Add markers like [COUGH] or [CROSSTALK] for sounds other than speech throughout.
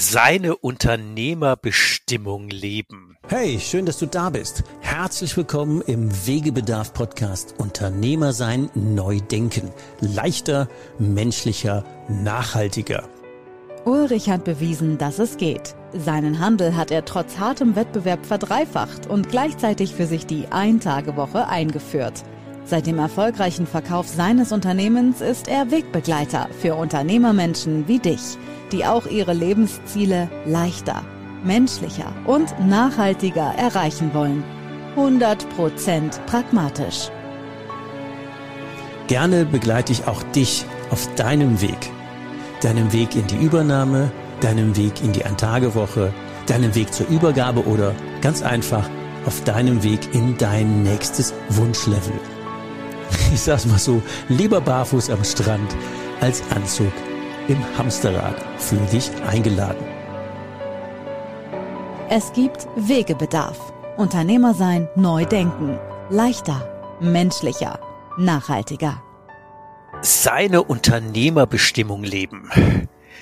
seine Unternehmerbestimmung leben. Hey, schön, dass du da bist. Herzlich willkommen im Wegebedarf Podcast Unternehmer sein, neu denken. Leichter, menschlicher, nachhaltiger. Ulrich hat bewiesen, dass es geht. Seinen Handel hat er trotz hartem Wettbewerb verdreifacht und gleichzeitig für sich die Ein-Tage-Woche eingeführt. Seit dem erfolgreichen Verkauf seines Unternehmens ist er Wegbegleiter für Unternehmermenschen wie dich die auch ihre Lebensziele leichter, menschlicher und nachhaltiger erreichen wollen. 100% pragmatisch. Gerne begleite ich auch dich auf deinem Weg. Deinem Weg in die Übernahme, deinem Weg in die Antagewoche, deinem Weg zur Übergabe oder ganz einfach auf deinem Weg in dein nächstes Wunschlevel. [LAUGHS] Ich sag's mal so, lieber barfuß am Strand als Anzug im Hamsterrad. Fühl dich eingeladen. Es gibt Wegebedarf. Unternehmer sein, neu denken. Leichter, menschlicher, nachhaltiger. Seine Unternehmerbestimmung leben.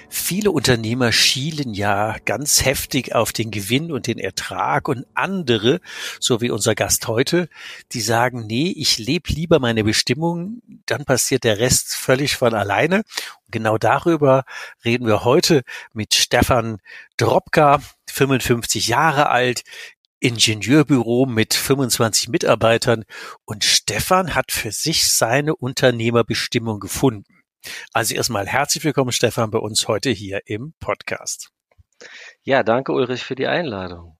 Viele Unternehmer schielen ja ganz heftig auf den Gewinn und den Ertrag und andere, so wie unser Gast heute, die sagen, nee, ich lebe lieber meine Bestimmung, dann passiert der Rest völlig von alleine. Und genau darüber reden wir heute mit Stefan Dropka, 55 Jahre alt, Ingenieurbüro mit 25 Mitarbeitern und Stefan hat für sich seine Unternehmerbestimmung gefunden. Also erstmal herzlich willkommen, Stefan, bei uns heute hier im Podcast. Ja, danke Ulrich für die Einladung.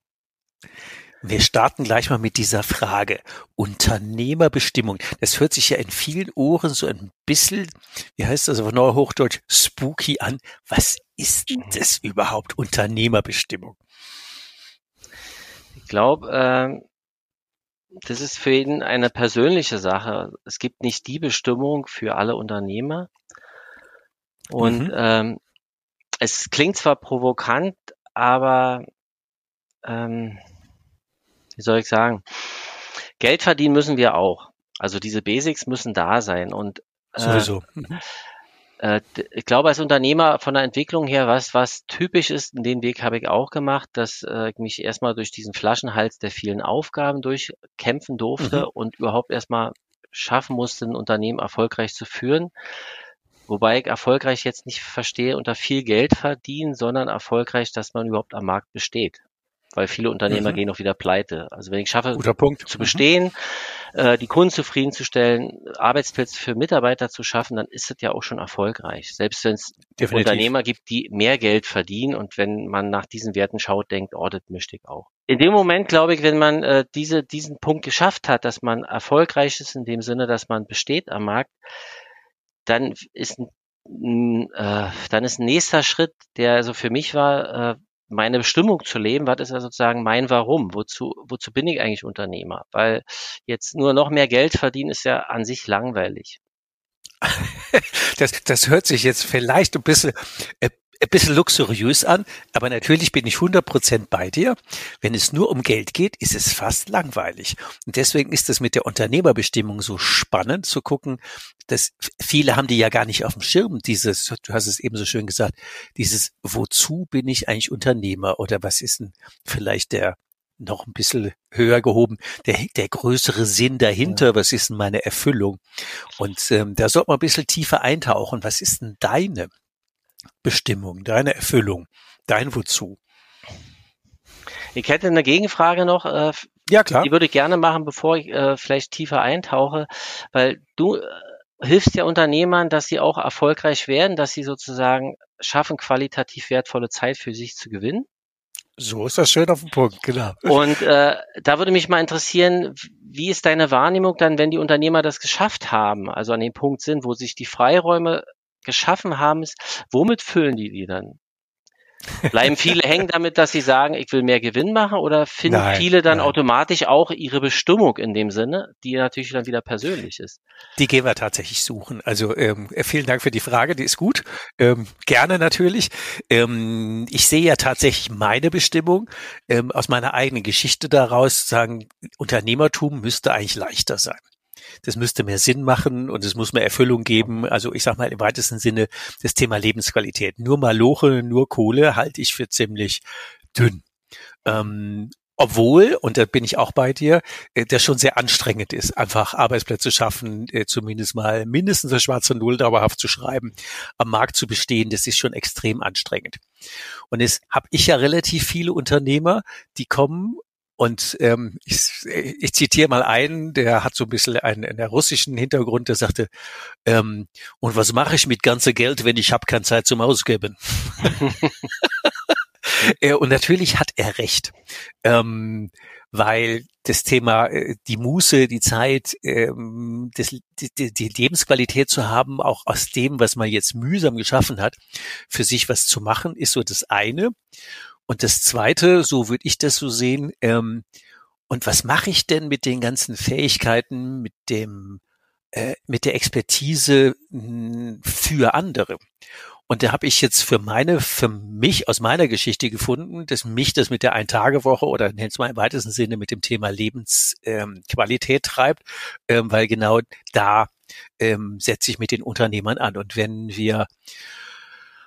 Wir starten gleich mal mit dieser Frage. Unternehmerbestimmung. Das hört sich ja in vielen Ohren so ein bisschen, wie heißt das auf Neuhochdeutsch, spooky an. Was ist denn das überhaupt, Unternehmerbestimmung? Ich glaube, äh, das ist für jeden eine persönliche Sache. Es gibt nicht die Bestimmung für alle Unternehmer. Und mhm. ähm, es klingt zwar provokant, aber ähm, wie soll ich sagen, Geld verdienen müssen wir auch. Also diese Basics müssen da sein. Und äh, sowieso. Mhm. Äh, ich glaube, als Unternehmer von der Entwicklung her, was, was typisch ist, in den Weg habe ich auch gemacht, dass äh, ich mich erstmal durch diesen Flaschenhals der vielen Aufgaben durchkämpfen durfte mhm. und überhaupt erstmal schaffen musste, ein Unternehmen erfolgreich zu führen. Wobei ich erfolgreich jetzt nicht verstehe unter viel Geld verdienen, sondern erfolgreich, dass man überhaupt am Markt besteht. Weil viele Unternehmer mhm. gehen auch wieder pleite. Also wenn ich schaffe, zu bestehen, mhm. äh, die Kunden zufriedenzustellen, Arbeitsplätze für Mitarbeiter zu schaffen, dann ist es ja auch schon erfolgreich. Selbst wenn es Unternehmer gibt, die mehr Geld verdienen und wenn man nach diesen Werten schaut, denkt, oh, das möchte ich auch. In dem Moment, glaube ich, wenn man äh, diese, diesen Punkt geschafft hat, dass man erfolgreich ist in dem Sinne, dass man besteht am Markt, dann ist ein, äh, dann ist ein nächster Schritt, der also für mich war, äh, meine Bestimmung zu leben, was ist ja sozusagen mein Warum? Wozu, wozu bin ich eigentlich Unternehmer? Weil jetzt nur noch mehr Geld verdienen ist ja an sich langweilig. [LAUGHS] Das, das hört sich jetzt vielleicht ein bisschen äh, ein bisschen luxuriös an, aber natürlich bin ich 100% bei dir. Wenn es nur um Geld geht, ist es fast langweilig. Und deswegen ist es mit der Unternehmerbestimmung so spannend zu gucken, dass viele haben die ja gar nicht auf dem Schirm, dieses, du hast es eben so schön gesagt, dieses, wozu bin ich eigentlich Unternehmer oder was ist denn vielleicht der, noch ein bisschen höher gehoben, der, der größere Sinn dahinter, ja. was ist denn meine Erfüllung? Und ähm, da sollte man ein bisschen tiefer eintauchen. Was ist denn deine? Bestimmung, deine Erfüllung, dein Wozu. Ich hätte eine Gegenfrage noch. Äh, ja, klar. Die würde ich gerne machen, bevor ich äh, vielleicht tiefer eintauche, weil du äh, hilfst ja Unternehmern, dass sie auch erfolgreich werden, dass sie sozusagen schaffen, qualitativ wertvolle Zeit für sich zu gewinnen. So ist das schön auf den Punkt, genau. Und äh, da würde mich mal interessieren, wie ist deine Wahrnehmung dann, wenn die Unternehmer das geschafft haben, also an dem Punkt sind, wo sich die Freiräume geschaffen haben, ist, womit füllen die die dann? Bleiben viele [LAUGHS] hängen damit, dass sie sagen, ich will mehr Gewinn machen oder finden nein, viele dann nein. automatisch auch ihre Bestimmung in dem Sinne, die natürlich dann wieder persönlich ist? Die gehen wir tatsächlich suchen. Also ähm, vielen Dank für die Frage, die ist gut. Ähm, gerne natürlich. Ähm, ich sehe ja tatsächlich meine Bestimmung ähm, aus meiner eigenen Geschichte daraus, sagen, Unternehmertum müsste eigentlich leichter sein. Das müsste mehr Sinn machen und es muss mehr Erfüllung geben. Also ich sag mal im weitesten Sinne das Thema Lebensqualität. Nur Maloche, nur Kohle halte ich für ziemlich dünn. Ähm, obwohl, und da bin ich auch bei dir, äh, das schon sehr anstrengend ist, einfach Arbeitsplätze schaffen, äh, zumindest mal mindestens eine schwarze Null dauerhaft zu schreiben, am Markt zu bestehen, das ist schon extrem anstrengend. Und es habe ich ja relativ viele Unternehmer, die kommen und ähm, ich, ich zitiere mal einen, der hat so ein bisschen einen, einen russischen Hintergrund, der sagte, ähm, und was mache ich mit ganze Geld, wenn ich habe keine Zeit zum Ausgeben? [LAUGHS] Äh, und natürlich hat er recht, ähm, weil das Thema äh, die Muße, die Zeit, ähm, das, die, die Lebensqualität zu haben, auch aus dem, was man jetzt mühsam geschaffen hat, für sich was zu machen, ist so das eine. Und das zweite, so würde ich das so sehen, ähm, und was mache ich denn mit den ganzen Fähigkeiten, mit dem, äh, mit der Expertise mh, hm, für andere? Und da habe ich jetzt für meine, für mich aus meiner Geschichte gefunden, dass mich das mit der Ein-Tage-Woche oder nennt es mal im weitesten Sinne mit dem Thema Lebensqualität ähm, treibt, ähm, weil genau da ähm, setze ich mit den Unternehmern an. Und wenn wir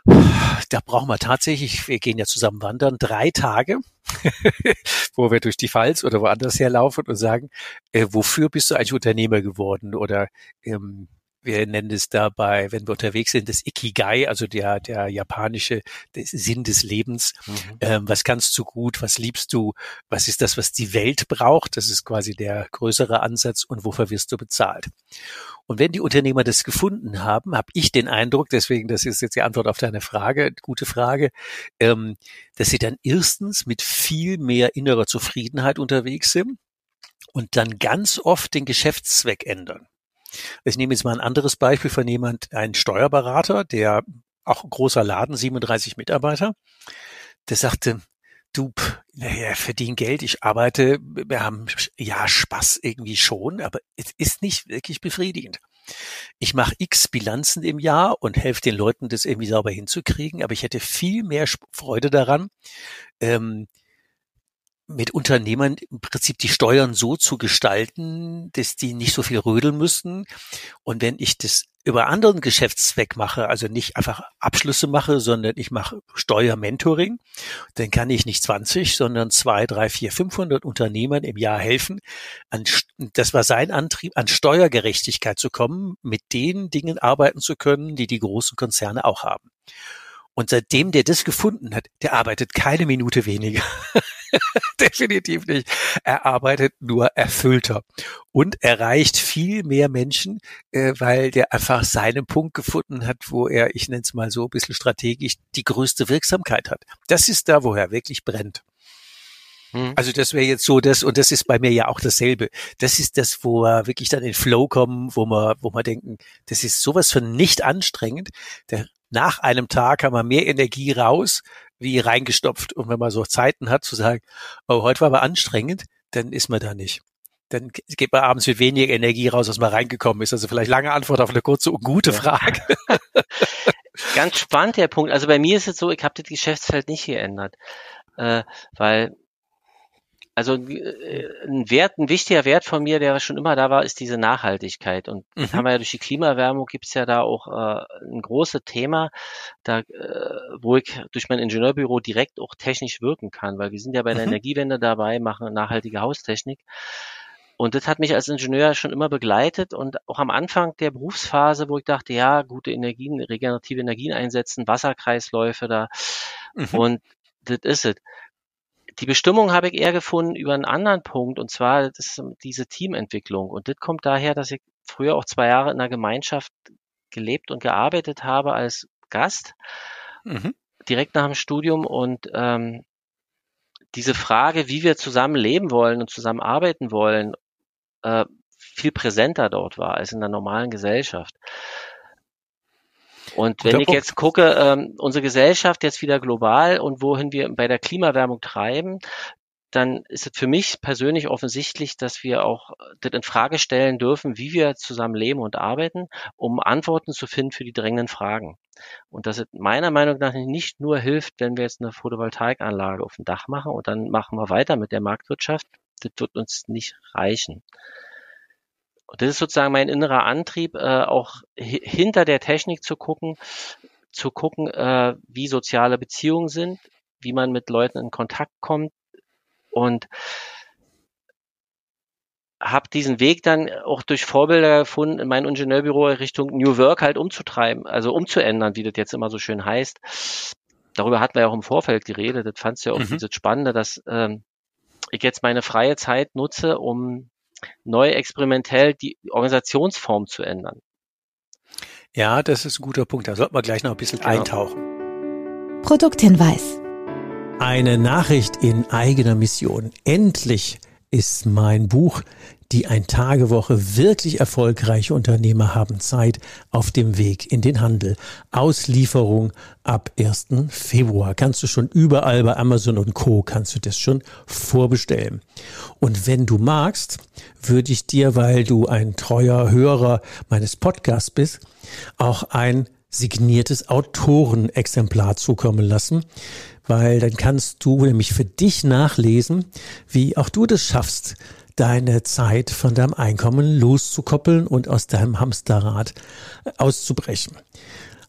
da brauchen wir tatsächlich, wir gehen ja zusammen wandern, drei Tage, [LAUGHS] wo wir durch die Pfalz oder woanders herlaufen und sagen, äh, wofür bist du eigentlich Unternehmer geworden? Oder ähm, wir nennen es dabei, wenn wir unterwegs sind, das Ikigai, also der, der japanische Sinn des Lebens. Mhm. Ähm, was kannst du gut? Was liebst du? Was ist das, was die Welt braucht? Das ist quasi der größere Ansatz. Und wofür wirst du bezahlt? Und wenn die Unternehmer das gefunden haben, habe ich den Eindruck, deswegen, das ist jetzt die Antwort auf deine Frage, gute Frage, ähm, dass sie dann erstens mit viel mehr innerer Zufriedenheit unterwegs sind und dann ganz oft den Geschäftszweck ändern. Ich nehme jetzt mal ein anderes Beispiel von jemand, ein Steuerberater, der auch großer Laden, 37 Mitarbeiter, der sagte, du, naja, verdiene Geld, ich arbeite, wir haben ja Spaß irgendwie schon, aber es ist nicht wirklich befriedigend. Ich mache x Bilanzen im Jahr und helfe den Leuten, das irgendwie sauber hinzukriegen, aber ich hätte viel mehr Freude daran, ähm, mit Unternehmern im Prinzip die Steuern so zu gestalten, dass die nicht so viel rödeln müssten. Und wenn ich das über anderen Geschäftszweck mache, also nicht einfach Abschlüsse mache, sondern ich mache Steuermentoring, dann kann ich nicht 20, sondern zwei, drei, vier, 500 Unternehmern im Jahr helfen. An, das war sein Antrieb, an Steuergerechtigkeit zu kommen, mit den Dingen arbeiten zu können, die die großen Konzerne auch haben. Und seitdem der das gefunden hat, der arbeitet keine Minute weniger. [LAUGHS] [LAUGHS] Definitiv nicht. Er arbeitet nur erfüllter und erreicht viel mehr Menschen, äh, weil der einfach seinen Punkt gefunden hat, wo er, ich nenne es mal so ein bisschen strategisch, die größte Wirksamkeit hat. Das ist da, wo er wirklich brennt. Hm. Also das wäre jetzt so das, und das ist bei mir ja auch dasselbe. Das ist das, wo wir wirklich dann in Flow kommen, wo wir, wo wir denken, das ist sowas von nicht anstrengend. Der, nach einem Tag haben wir mehr Energie raus, wie reingestopft. Und wenn man so Zeiten hat zu sagen, oh, heute war aber anstrengend, dann ist man da nicht. Dann geht man abends mit weniger Energie raus, als man reingekommen ist. Also vielleicht lange Antwort auf eine kurze und gute Frage. [LAUGHS] Ganz spannend der Punkt. Also bei mir ist es so, ich habe das Geschäftsfeld nicht geändert, äh, weil also äh, ein Wert, ein wichtiger Wert von mir, der schon immer da war, ist diese Nachhaltigkeit. Und mhm. haben wir ja durch die Klimaerwärmung gibt's ja da auch äh, ein großes Thema, da, äh, wo ich durch mein Ingenieurbüro direkt auch technisch wirken kann, weil wir sind ja bei der mhm. Energiewende dabei, machen nachhaltige Haustechnik. Und das hat mich als Ingenieur schon immer begleitet und auch am Anfang der Berufsphase, wo ich dachte, ja, gute Energien, regenerative Energien einsetzen, Wasserkreisläufe da. Mhm. Und das ist es. Die Bestimmung habe ich eher gefunden über einen anderen Punkt, und zwar das diese Teamentwicklung. Und das kommt daher, dass ich früher auch zwei Jahre in einer Gemeinschaft gelebt und gearbeitet habe als Gast, mhm. direkt nach dem Studium. Und ähm, diese Frage, wie wir zusammen leben wollen und zusammen arbeiten wollen, äh, viel präsenter dort war als in der normalen Gesellschaft. Und wenn ich jetzt gucke, ähm, unsere Gesellschaft jetzt wieder global und wohin wir bei der Klimaerwärmung treiben, dann ist es für mich persönlich offensichtlich, dass wir auch das in Frage stellen dürfen, wie wir zusammen leben und arbeiten, um Antworten zu finden für die drängenden Fragen. Und dass es meiner Meinung nach nicht nur hilft, wenn wir jetzt eine Photovoltaikanlage auf dem Dach machen und dann machen wir weiter mit der Marktwirtschaft. Das wird uns nicht reichen. Und das ist sozusagen mein innerer Antrieb, äh, auch hinter der Technik zu gucken, zu gucken, äh, wie soziale Beziehungen sind, wie man mit Leuten in Kontakt kommt und habe diesen Weg dann auch durch Vorbilder gefunden, in mein Ingenieurbüro Richtung New Work halt umzutreiben, also umzuändern, wie das jetzt immer so schön heißt. Darüber hatten wir ja auch im Vorfeld geredet. Das fandst du ja auch mhm. dieses Spannende, dass ähm, ich jetzt meine freie Zeit nutze, um neu experimentell die Organisationsform zu ändern. Ja, das ist ein guter Punkt. Da sollten wir gleich noch ein bisschen genau. eintauchen. Produkthinweis. Eine Nachricht in eigener Mission. Endlich ist mein Buch Die Ein-Tage-Woche wirklich erfolgreiche Unternehmer haben Zeit auf dem Weg in den Handel. Auslieferung ab 1. Februar. Kannst du schon überall bei Amazon und Co. kannst du das schon vorbestellen. Und wenn du magst, würde ich dir, weil du ein treuer Hörer meines Podcasts bist, auch ein signiertes Autorenexemplar zukommen lassen weil dann kannst du nämlich für dich nachlesen, wie auch du das schaffst, deine Zeit von deinem Einkommen loszukoppeln und aus deinem Hamsterrad auszubrechen.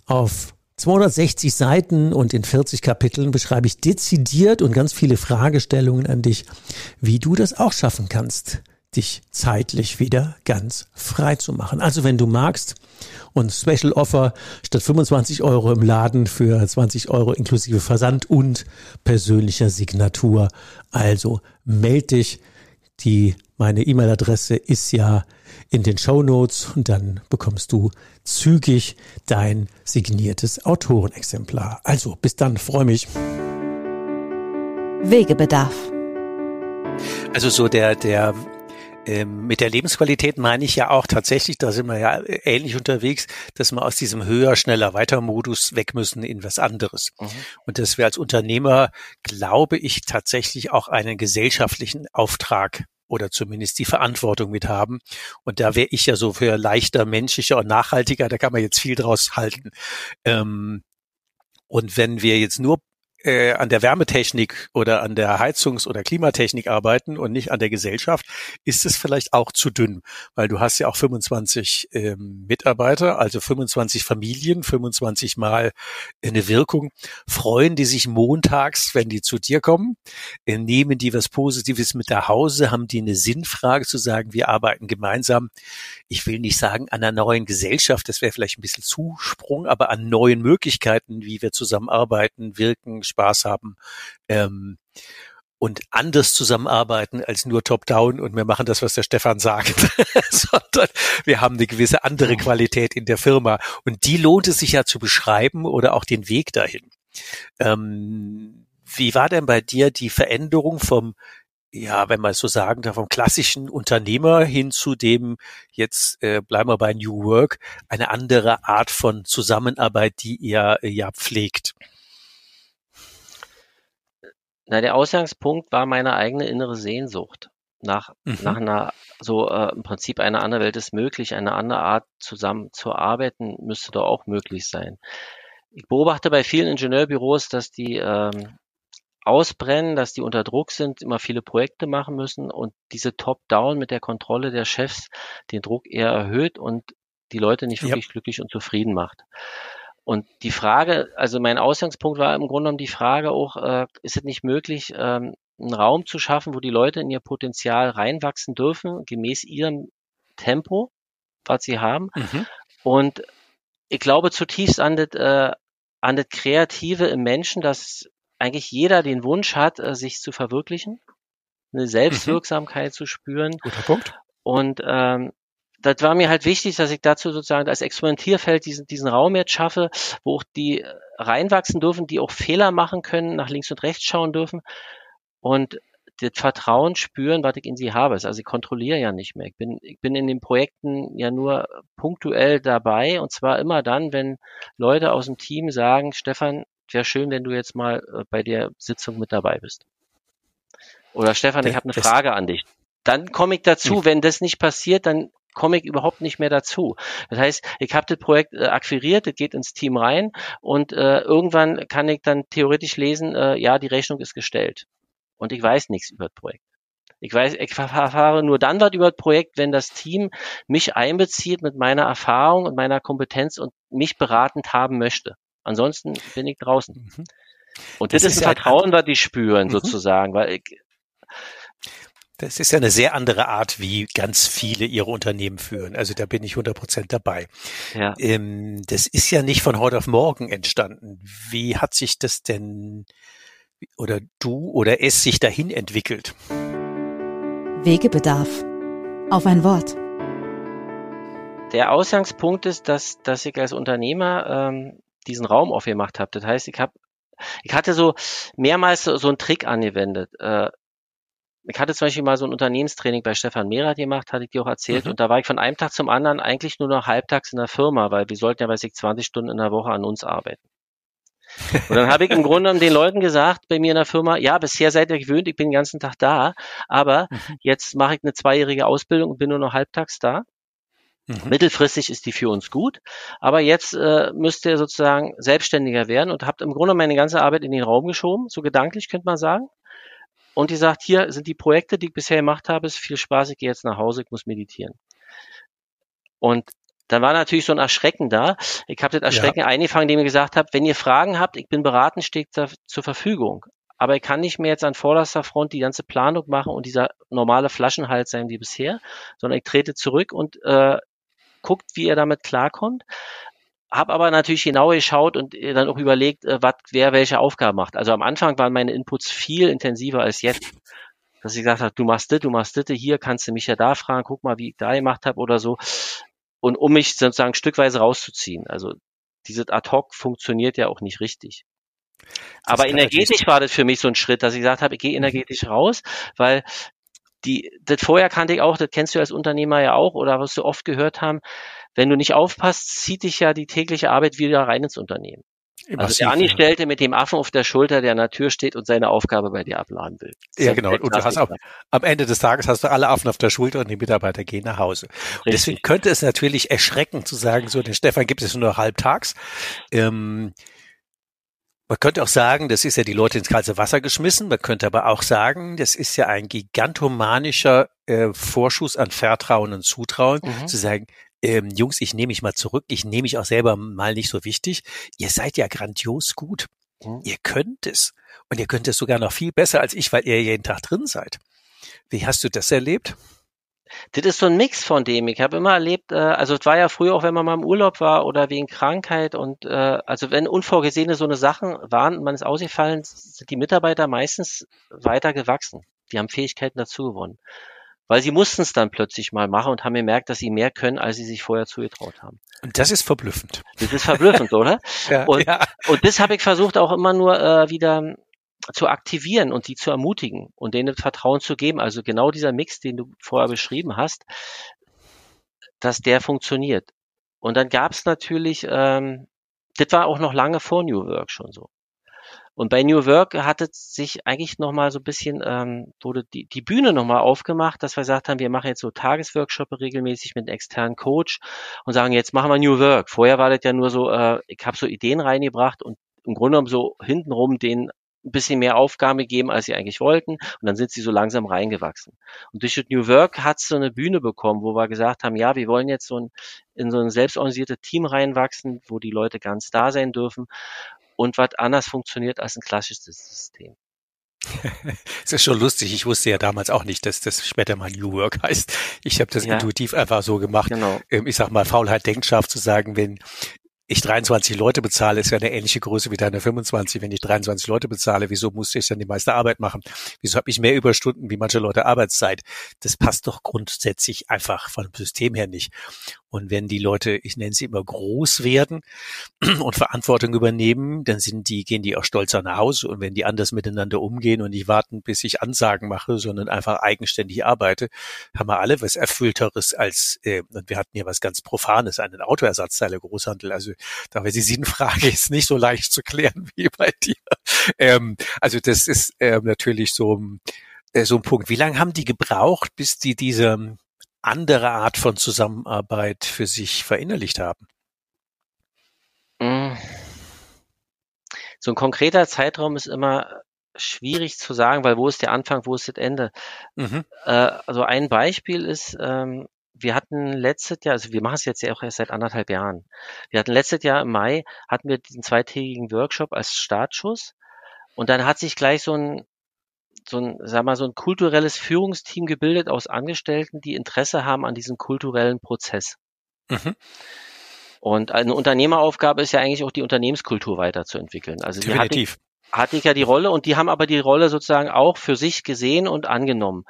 Auf 260 Seiten und in 40 Kapiteln beschreibe ich dezidiert und ganz viele Fragestellungen an dich, wie du das auch schaffen kannst, dich zeitlich wieder ganz frei zu machen. Also wenn du magst und Special Offer statt 25 Euro im Laden für 20 Euro inklusive Versand und persönlicher Signatur. Also meld dich. Die, meine E-Mail-Adresse ist ja in den Show Notes und dann bekommst du zügig dein signiertes Autorenexemplar. Also bis dann, freue mich. Wegebedarf. Also so der, der ähm, mit der Lebensqualität meine ich ja auch tatsächlich, da sind wir ja ähnlich unterwegs, dass wir aus diesem höher, schneller, weiter Modus weg müssen in was anderes. Mhm. Und dass wir als Unternehmer, glaube ich, tatsächlich auch einen gesellschaftlichen Auftrag oder zumindest die Verantwortung mit haben. Und da wäre ich ja so für leichter, menschlicher und nachhaltiger, da kann man jetzt viel draus halten. Ähm, und wenn wir jetzt nur äh, an der Wärmetechnik oder an der Heizungs- oder Klimatechnik arbeiten und nicht an der Gesellschaft, ist es vielleicht auch zu dünn, weil du hast ja auch 25 ähm, Mitarbeiter, also 25 Familien, 25 Mal eine Wirkung. Freuen die sich montags, wenn die zu dir kommen? Äh, nehmen die was Positives mit nach Hause? Haben die eine Sinnfrage zu sagen, wir arbeiten gemeinsam? Ich will nicht sagen an einer neuen Gesellschaft, das wäre vielleicht ein bisschen Zusprung, aber an neuen Möglichkeiten, wie wir zusammenarbeiten, wirken, Spaß haben ähm, und anders zusammenarbeiten als nur top-down und wir machen das, was der Stefan sagt, [LAUGHS] sondern wir haben eine gewisse andere Qualität in der Firma und die lohnt es sich ja zu beschreiben oder auch den Weg dahin. Ähm, wie war denn bei dir die Veränderung vom ja, wenn man es so sagen darf, vom klassischen Unternehmer hin zu dem, jetzt äh, bleiben wir bei New Work, eine andere Art von Zusammenarbeit, die ihr ja pflegt? Na, der Ausgangspunkt war meine eigene innere Sehnsucht nach, mhm. nach einer, so äh, im Prinzip eine andere Welt ist möglich, eine andere Art zusammen zu arbeiten, müsste doch auch möglich sein. Ich beobachte bei vielen Ingenieurbüros, dass die ähm, ausbrennen, dass die unter Druck sind, immer viele Projekte machen müssen und diese Top-Down mit der Kontrolle der Chefs den Druck eher erhöht und die Leute nicht wirklich ja. glücklich und zufrieden macht. Und die Frage, also mein Ausgangspunkt war im Grunde genommen die Frage auch, äh, ist es nicht möglich, ähm, einen Raum zu schaffen, wo die Leute in ihr Potenzial reinwachsen dürfen, gemäß ihrem Tempo, was sie haben. Mhm. Und ich glaube zutiefst an das, äh, an das Kreative im Menschen, dass eigentlich jeder den Wunsch hat, äh, sich zu verwirklichen, eine Selbstwirksamkeit mhm. zu spüren. Guter Punkt. Und ähm, das war mir halt wichtig, dass ich dazu sozusagen als Experimentierfeld diesen, diesen Raum jetzt schaffe, wo auch die reinwachsen dürfen, die auch Fehler machen können, nach links und rechts schauen dürfen und das Vertrauen spüren, was ich in sie habe. Also ich kontrolliere ja nicht mehr. Ich bin, ich bin in den Projekten ja nur punktuell dabei und zwar immer dann, wenn Leute aus dem Team sagen, Stefan, wäre schön, wenn du jetzt mal äh, bei der Sitzung mit dabei bist. Oder Stefan, ich habe eine Frage an dich. Dann komme ich dazu, hm. wenn das nicht passiert, dann komme ich überhaupt nicht mehr dazu. Das heißt, ich habe das Projekt äh, akquiriert, das geht ins Team rein und äh, irgendwann kann ich dann theoretisch lesen, äh, ja, die Rechnung ist gestellt. Und ich weiß nichts über das Projekt. Ich weiß, ich erfahre nur dann was über das Projekt, wenn das Team mich einbezieht mit meiner Erfahrung und meiner Kompetenz und mich beratend haben möchte. Ansonsten bin ich draußen. Mhm. Und das, das ist ein Vertrauen, was die spüren, mhm. sozusagen, weil ich, das ist ja eine sehr andere Art, wie ganz viele ihre Unternehmen führen. Also da bin ich 100 Prozent dabei. Ja. Ähm, das ist ja nicht von heute auf morgen entstanden. Wie hat sich das denn oder du oder es sich dahin entwickelt? Wegebedarf. Auf ein Wort. Der Ausgangspunkt ist, dass, dass ich als Unternehmer ähm, diesen Raum aufgemacht habe. Das heißt, ich habe ich hatte so mehrmals so, so einen Trick angewendet. Äh, ich hatte zum Beispiel mal so ein Unternehmenstraining bei Stefan Mehrath gemacht, hatte ich dir auch erzählt. Mhm. Und da war ich von einem Tag zum anderen eigentlich nur noch halbtags in der Firma, weil wir sollten ja, weiß ich, 20 Stunden in der Woche an uns arbeiten. Und dann habe ich im Grunde den Leuten gesagt, bei mir in der Firma, ja, bisher seid ihr gewöhnt, ich bin den ganzen Tag da, aber mhm. jetzt mache ich eine zweijährige Ausbildung und bin nur noch halbtags da. Mhm. Mittelfristig ist die für uns gut, aber jetzt äh, müsst ihr sozusagen selbstständiger werden und habt im Grunde meine ganze Arbeit in den Raum geschoben, so gedanklich könnte man sagen und die sagt, hier sind die Projekte, die ich bisher gemacht habe, ist viel Spaß, ich gehe jetzt nach Hause, ich muss meditieren. Und dann war natürlich so ein Erschrecken da. Ich habe das Erschrecken ja. eingefangen, indem ich gesagt habe, wenn ihr Fragen habt, ich bin beraten, steht da zur Verfügung. Aber ich kann nicht mehr jetzt an vorderster Front die ganze Planung machen und dieser normale Flaschenhals sein wie bisher, sondern ich trete zurück und äh, guckt, wie ihr damit klarkommt habe aber natürlich genau geschaut und äh, dann auch überlegt, äh, was wer welche Aufgabe macht. Also am Anfang waren meine Inputs viel intensiver als jetzt. Dass ich gesagt habe, du machst das, du machst das, hier kannst du mich ja da fragen, guck mal, wie ich da gemacht habe oder so. Und um mich sozusagen stückweise rauszuziehen. Also dieses Ad-Hoc funktioniert ja auch nicht richtig. Das aber energetisch war das für mich so ein Schritt, dass ich gesagt habe, ich gehe mhm. energetisch raus, weil die, das vorher kannte ich auch, das kennst du als Unternehmer ja auch oder was du oft gehört haben, wenn du nicht aufpasst, zieht dich ja die tägliche Arbeit wieder rein ins Unternehmen. Also der Angestellte mit dem Affen auf der Schulter, der an der Tür steht und seine Aufgabe bei dir abladen will. Ja, genau. Und du hast auch, am Ende des Tages hast du alle Affen auf der Schulter und die Mitarbeiter gehen nach Hause. Und deswegen könnte es natürlich erschrecken zu sagen, so, den Stefan gibt es nur halbtags. Ähm, man könnte auch sagen, das ist ja die Leute ins kalte Wasser geschmissen. Man könnte aber auch sagen, das ist ja ein gigantomanischer äh, Vorschuss an Vertrauen und Zutrauen, mhm. zu sagen, ähm, Jungs, ich nehme mich mal zurück, ich nehme mich auch selber mal nicht so wichtig. Ihr seid ja grandios gut. Mhm. Ihr könnt es. Und ihr könnt es sogar noch viel besser als ich, weil ihr jeden Tag drin seid. Wie hast du das erlebt? Das ist so ein Mix von dem. Ich habe immer erlebt, äh, also es war ja früher auch, wenn man mal im Urlaub war oder wegen Krankheit und äh, also wenn unvorgesehene so eine Sachen waren und man ist ausgefallen, sind die Mitarbeiter meistens weiter gewachsen. Die haben Fähigkeiten dazu gewonnen weil sie mussten es dann plötzlich mal machen und haben gemerkt, dass sie mehr können, als sie sich vorher zugetraut haben. Und das ist verblüffend. Das ist verblüffend, oder? [LAUGHS] ja, und, ja. und das habe ich versucht auch immer nur äh, wieder zu aktivieren und die zu ermutigen und denen Vertrauen zu geben. Also genau dieser Mix, den du vorher beschrieben hast, dass der funktioniert. Und dann gab es natürlich, ähm, das war auch noch lange vor New Work schon so. Und bei New Work hat es sich eigentlich nochmal so ein bisschen, ähm, wurde die, die Bühne nochmal aufgemacht, dass wir gesagt haben, wir machen jetzt so Tagesworkshops regelmäßig mit einem externen Coach und sagen, jetzt machen wir New Work. Vorher war das ja nur so, äh, ich habe so Ideen reingebracht und im Grunde genommen so hintenrum den ein bisschen mehr Aufgaben gegeben, als sie eigentlich wollten. Und dann sind sie so langsam reingewachsen. Und durch das New Work hat es so eine Bühne bekommen, wo wir gesagt haben, ja, wir wollen jetzt so ein, in so ein selbstorganisiertes Team reinwachsen, wo die Leute ganz da sein dürfen und was anders funktioniert als ein klassisches System. Es [LAUGHS] ist schon lustig. Ich wusste ja damals auch nicht, dass das später mal New Work heißt. Ich habe das ja. intuitiv einfach so gemacht. Genau. Ähm, ich sag mal, Faulheit denkt scharf zu sagen, wenn ich 23 Leute bezahle, ist ja eine ähnliche Größe wie deine 25. Wenn ich 23 Leute bezahle, wieso musste ich dann die meiste Arbeit machen? Wieso habe ich mehr Überstunden wie manche Leute Arbeitszeit? Das passt doch grundsätzlich einfach von dem System her nicht. Und wenn die Leute, ich nenne sie immer groß werden [CLEARS THROAT] und Verantwortung übernehmen, dann sind die, gehen die auch stolzer nach Hause. Und wenn die anders miteinander umgehen und nicht warten, bis ich Ansagen mache, sondern einfach eigenständig arbeite, haben wir alle was Erfüllteres als, äh, und wir hatten hier was ganz Profanes, einen Autoersatzteile Großhandel. Also da wäre die Sinnfrage [LAUGHS] ist nicht so leicht zu klären wie bei dir. Ähm, also das ist äh, natürlich so, äh, so ein Punkt. Wie lange haben die gebraucht, bis die diese andere Art von Zusammenarbeit für sich verinnerlicht haben? Mm. So ein konkreter Zeitraum ist immer schwierig zu sagen, weil wo ist der Anfang, wo ist das Ende? Mhm. Äh, also ein Beispiel ist, ähm, wir hatten letztes Jahr, also wir machen es jetzt ja auch erst seit anderthalb Jahren. Wir hatten letztes Jahr im Mai, hatten wir diesen zweitägigen Workshop als Startschuss und dann hat sich gleich so ein, so ein, sag mal, so ein kulturelles Führungsteam gebildet aus Angestellten, die Interesse haben an diesem kulturellen Prozess. Mhm. Und eine Unternehmeraufgabe ist ja eigentlich auch die Unternehmenskultur weiterzuentwickeln. Also Definitiv. Hatte, hatte ich ja die Rolle und die haben aber die Rolle sozusagen auch für sich gesehen und angenommen.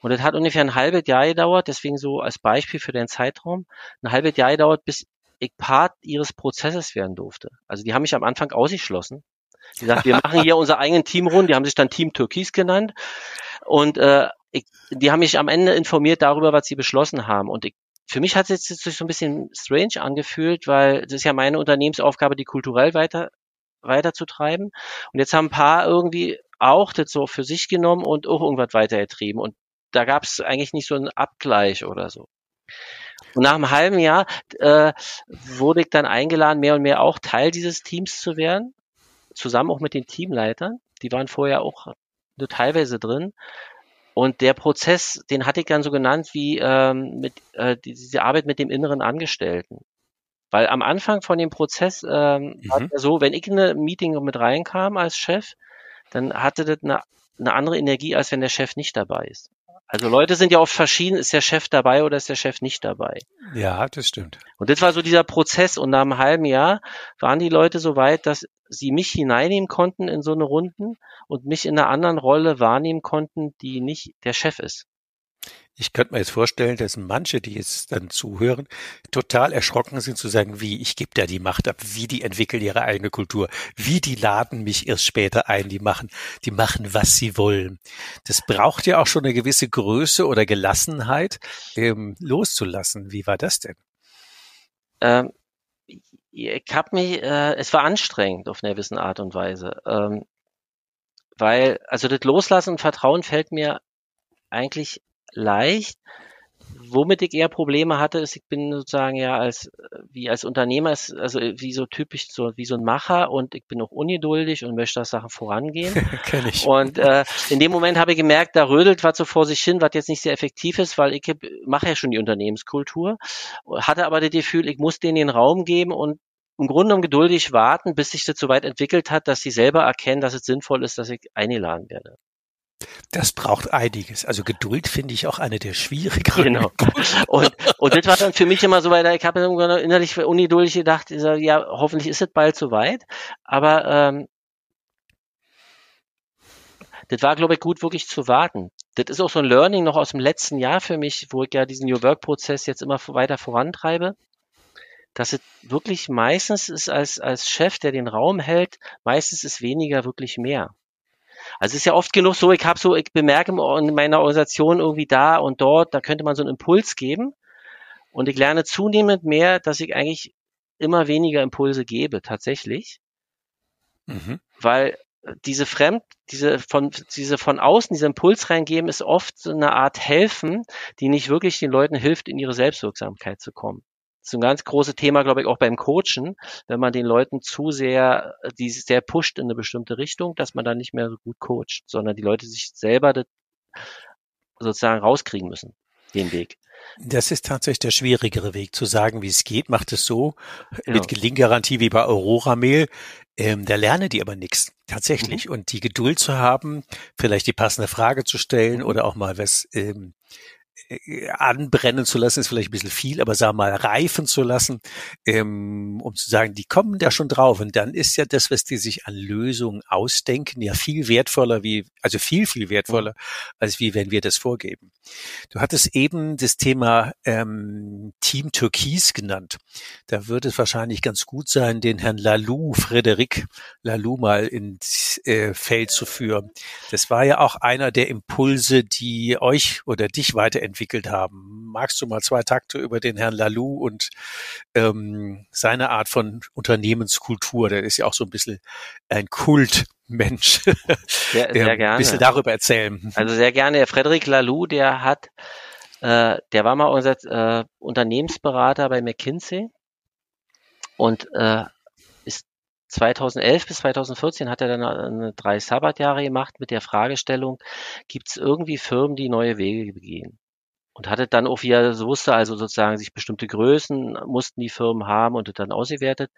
Und das hat ungefähr ein halbes Jahr gedauert, deswegen so als Beispiel für den Zeitraum, ein halbes Jahr gedauert, bis ich Part ihres Prozesses werden durfte. Also die haben mich am Anfang ausgeschlossen. Die sagt, wir machen hier unser eigenen Teamrunde, die haben sich dann Team Türkis genannt. Und äh, ich, die haben mich am Ende informiert darüber, was sie beschlossen haben. Und ich, für mich hat es jetzt so ein bisschen strange angefühlt, weil das ist ja meine Unternehmensaufgabe, die kulturell weiter weiterzutreiben. Und jetzt haben ein paar irgendwie auch das so für sich genommen und auch irgendwas weitergetrieben. Und da gab es eigentlich nicht so einen Abgleich oder so. Und nach einem halben Jahr äh, wurde ich dann eingeladen, mehr und mehr auch Teil dieses Teams zu werden, zusammen auch mit den Teamleitern. Die waren vorher auch nur teilweise drin. Und der Prozess, den hatte ich dann so genannt wie ähm, mit, äh, diese Arbeit mit dem inneren Angestellten. Weil am Anfang von dem Prozess ähm, mhm. war es so, wenn ich in eine Meeting mit reinkam als Chef, dann hatte das eine, eine andere Energie, als wenn der Chef nicht dabei ist. Also Leute sind ja oft verschieden, ist der Chef dabei oder ist der Chef nicht dabei? Ja, das stimmt. Und das war so dieser Prozess und nach einem halben Jahr waren die Leute so weit, dass sie mich hineinnehmen konnten in so eine Runden und mich in einer anderen Rolle wahrnehmen konnten, die nicht der Chef ist. Ich könnte mir jetzt vorstellen, dass manche, die jetzt dann zuhören, total erschrocken sind zu sagen, wie ich gebe da die Macht ab, wie die entwickeln ihre eigene Kultur, wie die laden mich erst später ein, die machen, die machen, was sie wollen. Das braucht ja auch schon eine gewisse Größe oder Gelassenheit, ähm, loszulassen. Wie war das denn? Ähm, ich habe mich, äh, es war anstrengend auf eine gewisse Art und Weise. Ähm, weil, also das Loslassen und Vertrauen fällt mir eigentlich leicht. Womit ich eher Probleme hatte, ist, ich bin sozusagen ja als, wie als Unternehmer, also wie so typisch, so wie so ein Macher und ich bin auch ungeduldig und möchte, dass Sachen vorangehen. [LAUGHS] Kenn ich. Und äh, in dem Moment habe ich gemerkt, da rödelt was so vor sich hin, was jetzt nicht sehr effektiv ist, weil ich mache ja schon die Unternehmenskultur, hatte aber das Gefühl, ich muss denen den Raum geben und im Grunde genommen geduldig warten, bis sich das so weit entwickelt hat, dass sie selber erkennen, dass es sinnvoll ist, dass ich eingeladen werde. Das braucht einiges. Also Geduld finde ich auch eine der schwierigeren. Genau. [LAUGHS] Und, und das war dann für mich immer so, weil ich habe innerlich ungeduldig gedacht, ja, hoffentlich ist es bald soweit. Aber ähm, das war, glaube ich, gut, wirklich zu warten. Das ist auch so ein Learning noch aus dem letzten Jahr für mich, wo ich ja diesen New Work-Prozess jetzt immer weiter vorantreibe, dass es wirklich meistens ist als, als Chef, der den Raum hält, meistens ist weniger wirklich mehr. Also es ist ja oft genug so, ich habe so, ich bemerke in meiner Organisation irgendwie da und dort, da könnte man so einen Impuls geben. Und ich lerne zunehmend mehr, dass ich eigentlich immer weniger Impulse gebe, tatsächlich. Mhm. Weil diese Fremd, diese von, diese von außen, dieser Impuls reingeben, ist oft so eine Art Helfen, die nicht wirklich den Leuten hilft, in ihre Selbstwirksamkeit zu kommen. Das ist ein ganz großes Thema, glaube ich, auch beim Coachen, wenn man den Leuten zu sehr, die sehr pusht in eine bestimmte Richtung, dass man dann nicht mehr so gut coacht, sondern die Leute sich selber das sozusagen rauskriegen müssen, den Weg. Das ist tatsächlich der schwierigere Weg, zu sagen, wie es geht. Macht es so genau. mit Gelinggarantie wie bei Aurora Mail. Ähm, da lernen die aber nichts tatsächlich. Mhm. Und die Geduld zu haben, vielleicht die passende Frage zu stellen oder auch mal was ähm, äh, anbrennen zu lassen, ist vielleicht ein bisschen viel, aber sagen wir mal reifen zu lassen, ähm, um zu sagen, die kommen da schon drauf. Und dann ist ja das, was die sich an Lösungen ausdenken, ja viel wertvoller wie, also viel, viel wertvoller, als wie wenn wir das vorgeben. Du hattest eben das Thema ähm, Team Türkis genannt. Da würde es wahrscheinlich ganz gut sein, den Herrn Lalou, Frederik Lalou mal ins äh, Feld zu führen. Das war ja auch einer der Impulse, die euch oder dich weiterentwickelt entwickelt haben. Magst du mal zwei Takte über den Herrn Lalou und ähm, seine Art von Unternehmenskultur? Der ist ja auch so ein bisschen ein Kultmensch. [LAUGHS] Sehr, sehr gerne. Ein bisschen darüber erzählen. Also sehr gerne. Der Frederik Lalou, der hat, äh, der war mal unser äh, Unternehmensberater bei McKinsey und äh, ist 2011 bis 2014 hat er dann eine drei Sabbatjahre gemacht mit der Fragestellung, gibt es irgendwie Firmen, die neue Wege begehen? Und hatte dann auch, wie er so wusste, also sozusagen sich bestimmte Größen mussten die Firmen haben und dann ausgewertet.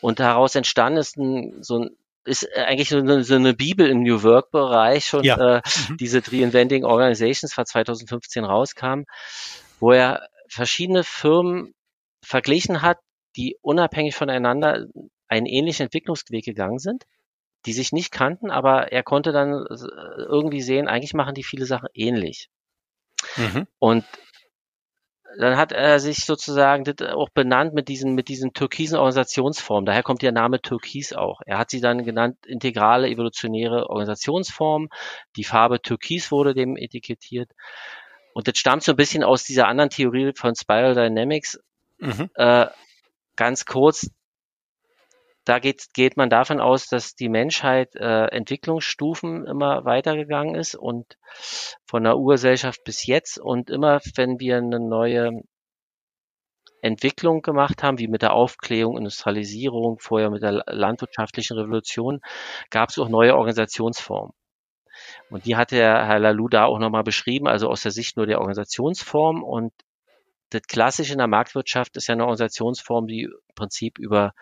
Und daraus entstanden ist ein, so ein ist eigentlich so eine, so eine Bibel im New Work-Bereich schon, ja. äh, mhm. diese Reinventing Organizations von 2015 rauskam, wo er verschiedene Firmen verglichen hat, die unabhängig voneinander einen ähnlichen Entwicklungsweg gegangen sind, die sich nicht kannten, aber er konnte dann irgendwie sehen, eigentlich machen die viele Sachen ähnlich. Mhm. Und dann hat er sich sozusagen auch benannt mit diesen, mit diesen türkisen Organisationsformen. Daher kommt der Name Türkis auch. Er hat sie dann genannt integrale evolutionäre Organisationsform. Die Farbe Türkis wurde dem etikettiert. Und das stammt so ein bisschen aus dieser anderen Theorie von Spiral Dynamics. Mhm. Äh, ganz kurz, da geht, geht man davon aus, dass die Menschheit äh, Entwicklungsstufen immer weitergegangen ist und von der Urgesellschaft bis jetzt und immer, wenn wir eine neue Entwicklung gemacht haben, wie mit der Aufklärung, Industrialisierung, vorher mit der landwirtschaftlichen Revolution, gab es auch neue Organisationsformen. Und die hat der Herr Lalou da auch nochmal beschrieben, also aus der Sicht nur der Organisationsform. Und das Klassische in der Marktwirtschaft ist ja eine Organisationsform, die im Prinzip über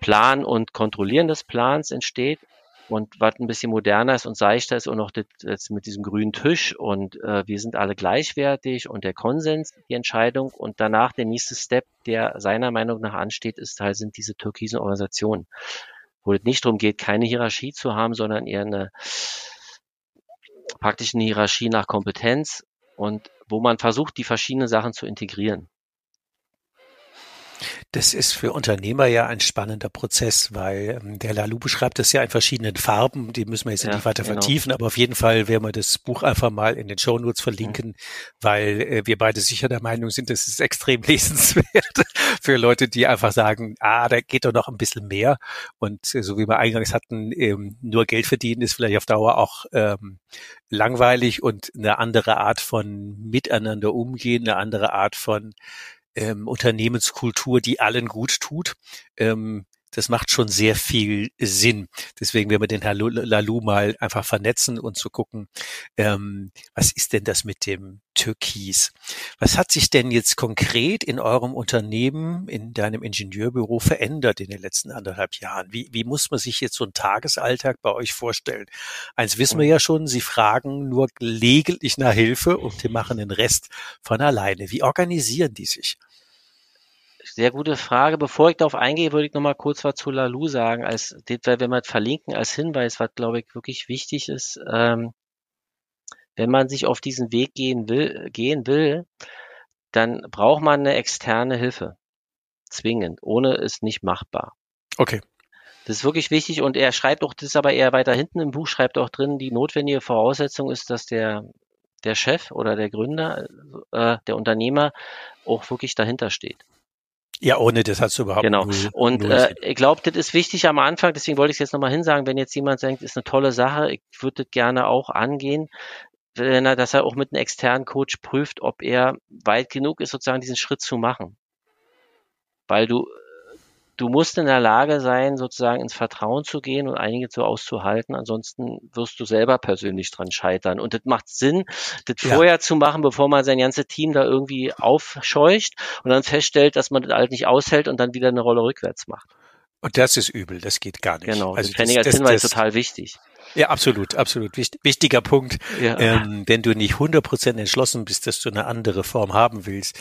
Plan und Kontrollieren des Plans entsteht. Und was ein bisschen moderner ist und seichter ist und noch das, mit diesem grünen Tisch und äh, wir sind alle gleichwertig und der Konsens, die Entscheidung und danach der nächste Step, der seiner Meinung nach ansteht, ist halt sind diese türkisen Organisationen, wo es nicht darum geht, keine Hierarchie zu haben, sondern eher eine praktisch eine Hierarchie nach Kompetenz und wo man versucht, die verschiedenen Sachen zu integrieren. Das ist für Unternehmer ja ein spannender Prozess, weil ähm, der Lalou beschreibt das ja in verschiedenen Farben, die müssen wir jetzt ja, nicht weiter genau. vertiefen, aber auf jeden Fall werden wir das Buch einfach mal in den Show Notes verlinken, mhm. weil äh, wir beide sicher der Meinung sind, das ist extrem [LAUGHS] lesenswert für Leute, die einfach sagen, ah, da geht doch noch ein bisschen mehr und äh, so wie wir eingangs hatten, ähm, nur Geld verdienen ist vielleicht auf Dauer auch ähm, langweilig und eine andere Art von Miteinander umgehen, eine andere Art von ähm, Unternehmenskultur, die allen gut tut. Ähm, das macht schon sehr viel Sinn. Deswegen werden wir den Herr Lalou mal einfach vernetzen und zu gucken, ähm, was ist denn das mit dem Türkis? Was hat sich denn jetzt konkret in eurem Unternehmen, in deinem Ingenieurbüro verändert in den letzten anderthalb Jahren? Wie, wie muss man sich jetzt so einen Tagesalltag bei euch vorstellen? Eins wissen wir ja schon, Sie fragen nur gelegentlich nach Hilfe und die machen den Rest von alleine. Wie organisieren die sich? Sehr gute Frage. Bevor ich darauf eingehe, würde ich noch mal kurz was zu Lalou sagen, als, wenn wir verlinken, als Hinweis, was glaube ich wirklich wichtig ist. Ähm, wenn man sich auf diesen Weg gehen will, gehen will, dann braucht man eine externe Hilfe. Zwingend. Ohne ist nicht machbar. Okay. Das ist wirklich wichtig und er schreibt auch, das ist aber eher weiter hinten im Buch, schreibt auch drin, die notwendige Voraussetzung ist, dass der, der Chef oder der Gründer, äh, der Unternehmer auch wirklich dahinter steht. Ja, ohne das hast du überhaupt Genau. Null, und null äh, ich glaube, das ist wichtig am Anfang, deswegen wollte ich es jetzt nochmal hinsagen, wenn jetzt jemand denkt, ist eine tolle Sache, ich würde das gerne auch angehen, wenn er, dass er auch mit einem externen Coach prüft, ob er weit genug ist, sozusagen diesen Schritt zu machen. Weil du du musst in der Lage sein, sozusagen ins Vertrauen zu gehen und einige so auszuhalten. Ansonsten wirst du selber persönlich dran scheitern. Und das macht Sinn, das ja. vorher zu machen, bevor man sein ganzes Team da irgendwie aufscheucht und dann feststellt, dass man das halt nicht aushält und dann wieder eine Rolle rückwärts macht. Und das ist übel, das geht gar nicht. Genau, also das Training als Hinweis ist total wichtig. Ja, absolut, absolut. Wichtiger Punkt. Ja. Ähm, wenn du nicht 100% entschlossen bist, dass du eine andere Form haben willst,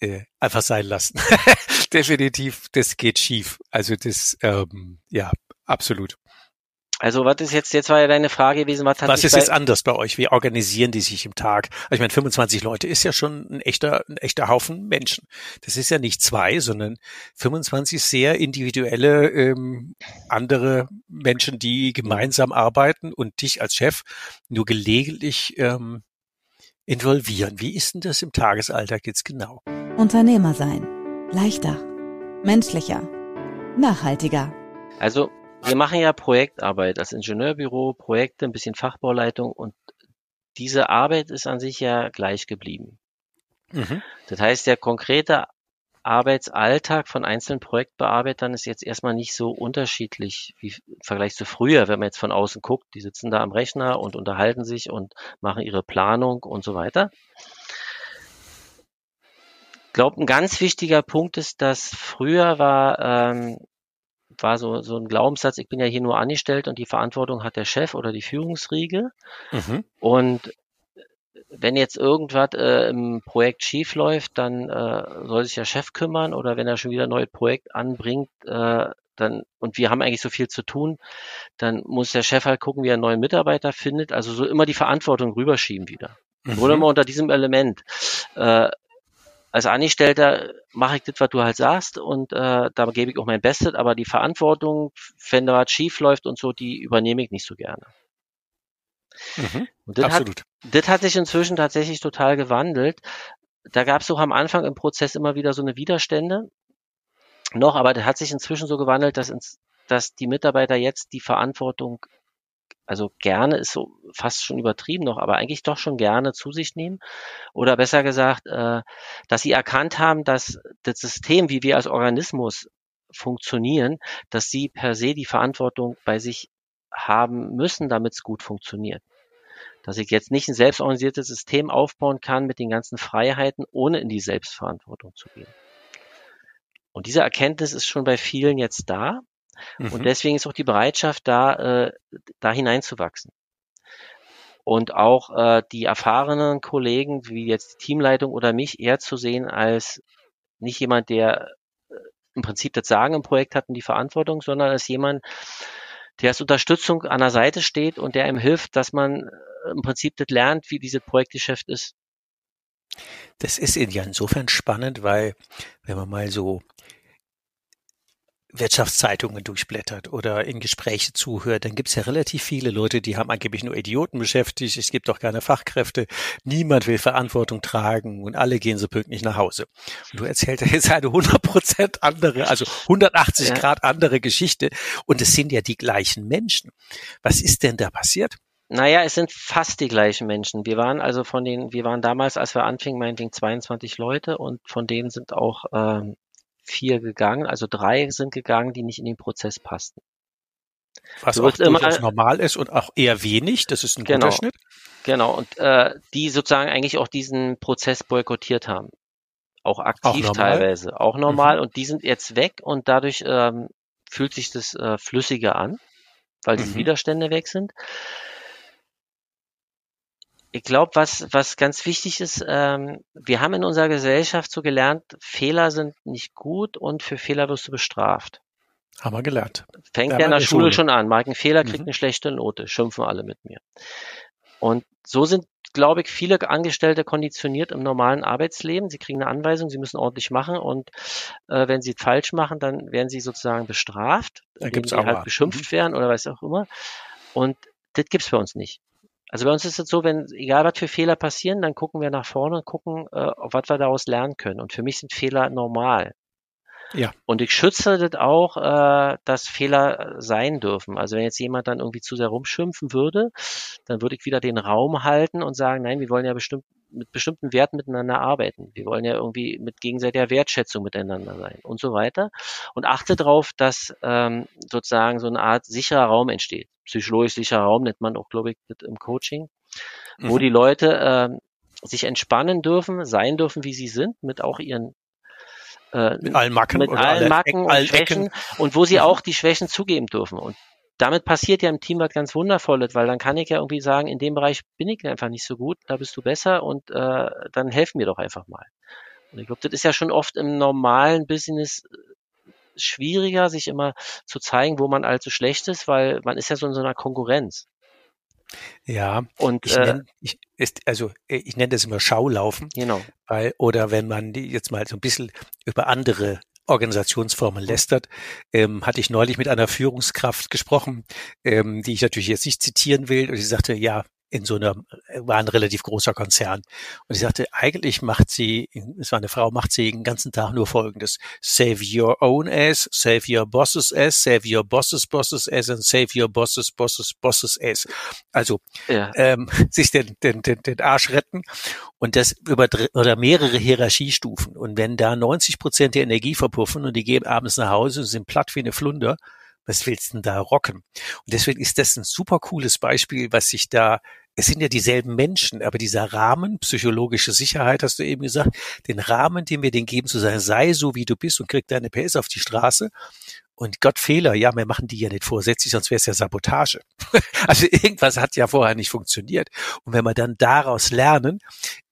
äh, einfach sein lassen. [LAUGHS] Definitiv, das geht schief. Also das, ähm, ja, absolut. Also was ist jetzt, jetzt war ja deine Frage gewesen, was hat Was ist jetzt anders bei euch? Wie organisieren die sich im Tag? Also ich meine, 25 Leute ist ja schon ein echter, ein echter Haufen Menschen. Das ist ja nicht zwei, sondern 25 sehr individuelle ähm, andere Menschen, die gemeinsam arbeiten und dich als Chef nur gelegentlich ähm, involvieren. Wie ist denn das im Tagesalltag jetzt genau? Unternehmer sein. Leichter. Menschlicher. Nachhaltiger. Also, wir machen ja Projektarbeit als Ingenieurbüro, Projekte, ein bisschen Fachbauleitung und diese Arbeit ist an sich ja gleich geblieben. Mhm. Das heißt, der konkrete Arbeitsalltag von einzelnen Projektbearbeitern ist jetzt erstmal nicht so unterschiedlich wie im Vergleich zu früher, wenn man jetzt von außen guckt. Die sitzen da am Rechner und unterhalten sich und machen ihre Planung und so weiter. Ich glaube, ein ganz wichtiger Punkt ist, dass früher war, ähm, war so, so ein Glaubenssatz, ich bin ja hier nur angestellt und die Verantwortung hat der Chef oder die Führungsriege. Mhm. Und wenn jetzt irgendwas äh, im Projekt schief läuft, dann äh, soll sich der Chef kümmern oder wenn er schon wieder ein neues Projekt anbringt, äh, dann und wir haben eigentlich so viel zu tun, dann muss der Chef halt gucken, wie er einen neuen Mitarbeiter findet. Also so immer die Verantwortung rüberschieben wieder. Mhm. Oder immer unter diesem Element. Äh, als Angestellter mache ich das, was du halt sagst und äh, da gebe ich auch mein Bestes, aber die Verantwortung, wenn da was schief läuft und so, die übernehme ich nicht so gerne. Mhm, und das absolut. Hat, das hat sich inzwischen tatsächlich total gewandelt. Da gab es auch am Anfang im Prozess immer wieder so eine Widerstände noch, aber das hat sich inzwischen so gewandelt, dass, ins, dass die Mitarbeiter jetzt die Verantwortung, also gerne ist so fast schon übertrieben noch, aber eigentlich doch schon gerne zu sich nehmen. Oder besser gesagt, äh, dass sie erkannt haben, dass das System, wie wir als Organismus funktionieren, dass sie per se die Verantwortung bei sich haben müssen, damit es gut funktioniert. Dass ich jetzt nicht ein selbstorganisiertes System aufbauen kann mit den ganzen Freiheiten, ohne in die Selbstverantwortung zu gehen. Und diese Erkenntnis ist schon bei vielen jetzt da. Mhm. Und deswegen ist auch die Bereitschaft da, äh, da hineinzuwachsen. Und auch äh, die erfahrenen Kollegen, wie jetzt die Teamleitung oder mich, eher zu sehen als nicht jemand, der äh, im Prinzip das Sagen im Projekt hat und die Verantwortung, sondern als jemand, der als Unterstützung an der Seite steht und der ihm hilft, dass man äh, im Prinzip das lernt, wie dieses Projektgeschäft ist. Das ist ja insofern spannend, weil wenn man mal so Wirtschaftszeitungen durchblättert oder in Gespräche zuhört, dann gibt es ja relativ viele Leute, die haben angeblich nur Idioten beschäftigt, es gibt doch keine Fachkräfte, niemand will Verantwortung tragen und alle gehen so pünktlich nach Hause. Und du erzählst jetzt eine 100% andere, also 180 ja. Grad andere Geschichte und es sind ja die gleichen Menschen. Was ist denn da passiert? Naja, es sind fast die gleichen Menschen. Wir waren also von den, wir waren damals, als wir anfingen, meinetwegen 22 Leute und von denen sind auch ähm, vier gegangen, also drei sind gegangen, die nicht in den Prozess passten. Was auch immer, normal ist und auch eher wenig, das ist ein genau, guter Schnitt. Genau, und äh, die sozusagen eigentlich auch diesen Prozess boykottiert haben. Auch aktiv auch teilweise, auch normal. Mhm. Und die sind jetzt weg und dadurch ähm, fühlt sich das äh, flüssiger an, weil die mhm. Widerstände weg sind ich glaube, was, was ganz wichtig ist, ähm, wir haben in unserer Gesellschaft so gelernt, Fehler sind nicht gut und für Fehler wirst du bestraft. Haben wir gelernt. Fängt ja in der Schule, Schule schon an. Mag ein Fehler, kriegt mhm. eine schlechte Note, schimpfen alle mit mir. Und so sind, glaube ich, viele Angestellte konditioniert im normalen Arbeitsleben. Sie kriegen eine Anweisung, sie müssen ordentlich machen und äh, wenn sie falsch machen, dann werden sie sozusagen bestraft, da gibt's sie auch halt mal. beschimpft mhm. werden oder was auch immer. Und das gibt's bei uns nicht. Also bei uns ist es so, wenn, egal was für Fehler passieren, dann gucken wir nach vorne und gucken, äh, was wir daraus lernen können. Und für mich sind Fehler normal. Ja. Und ich schütze das auch, äh, dass Fehler sein dürfen. Also wenn jetzt jemand dann irgendwie zu sehr rumschimpfen würde, dann würde ich wieder den Raum halten und sagen, nein, wir wollen ja bestimmt mit bestimmten Werten miteinander arbeiten. Wir wollen ja irgendwie mit gegenseitiger Wertschätzung miteinander sein und so weiter. Und achte darauf, dass ähm, sozusagen so eine Art sicherer Raum entsteht. Psychologisch sicherer Raum nennt man auch, glaube ich, im Coaching, wo mhm. die Leute äh, sich entspannen dürfen, sein dürfen, wie sie sind, mit auch ihren äh, mit allen Macken, mit allen Macken und Schwächen und wo sie mhm. auch die Schwächen zugeben dürfen. Und damit passiert ja im Team was ganz Wundervolles, weil dann kann ich ja irgendwie sagen, in dem Bereich bin ich einfach nicht so gut, da bist du besser und äh, dann helfen mir doch einfach mal. Und ich glaube, das ist ja schon oft im normalen Business äh, schwieriger, sich immer zu zeigen, wo man allzu schlecht ist, weil man ist ja so in so einer Konkurrenz. Ja, und ich äh, nenn, ich, ist, also ich nenne das immer Schaulaufen. Genau. Weil, oder wenn man die jetzt mal so ein bisschen über andere Organisationsformen lästert, ähm, hatte ich neulich mit einer Führungskraft gesprochen, ähm, die ich natürlich jetzt nicht zitieren will. Und sie sagte, ja, in so einer, war ein relativ großer Konzern. Und ich sagte, eigentlich macht sie, es war eine Frau, macht sie den ganzen Tag nur Folgendes. Save your own ass, save your boss's ass, save your boss's boss's ass and save your boss's boss's boss's ass. Also, ja. ähm, [LAUGHS] sich den, den, den, den Arsch retten und das über oder mehrere Hierarchiestufen. Und wenn da 90 Prozent der Energie verpuffen und die gehen abends nach Hause und sind platt wie eine Flunder, was willst du denn da rocken? Und deswegen ist das ein super cooles Beispiel, was sich da es sind ja dieselben Menschen, aber dieser Rahmen, psychologische Sicherheit, hast du eben gesagt, den Rahmen, den wir denen geben, zu sagen, sei so, wie du bist und krieg deine PS auf die Straße. Und Gott Fehler, ja, wir machen die ja nicht vorsätzlich, sonst wäre es ja Sabotage. [LAUGHS] also irgendwas hat ja vorher nicht funktioniert. Und wenn wir dann daraus lernen,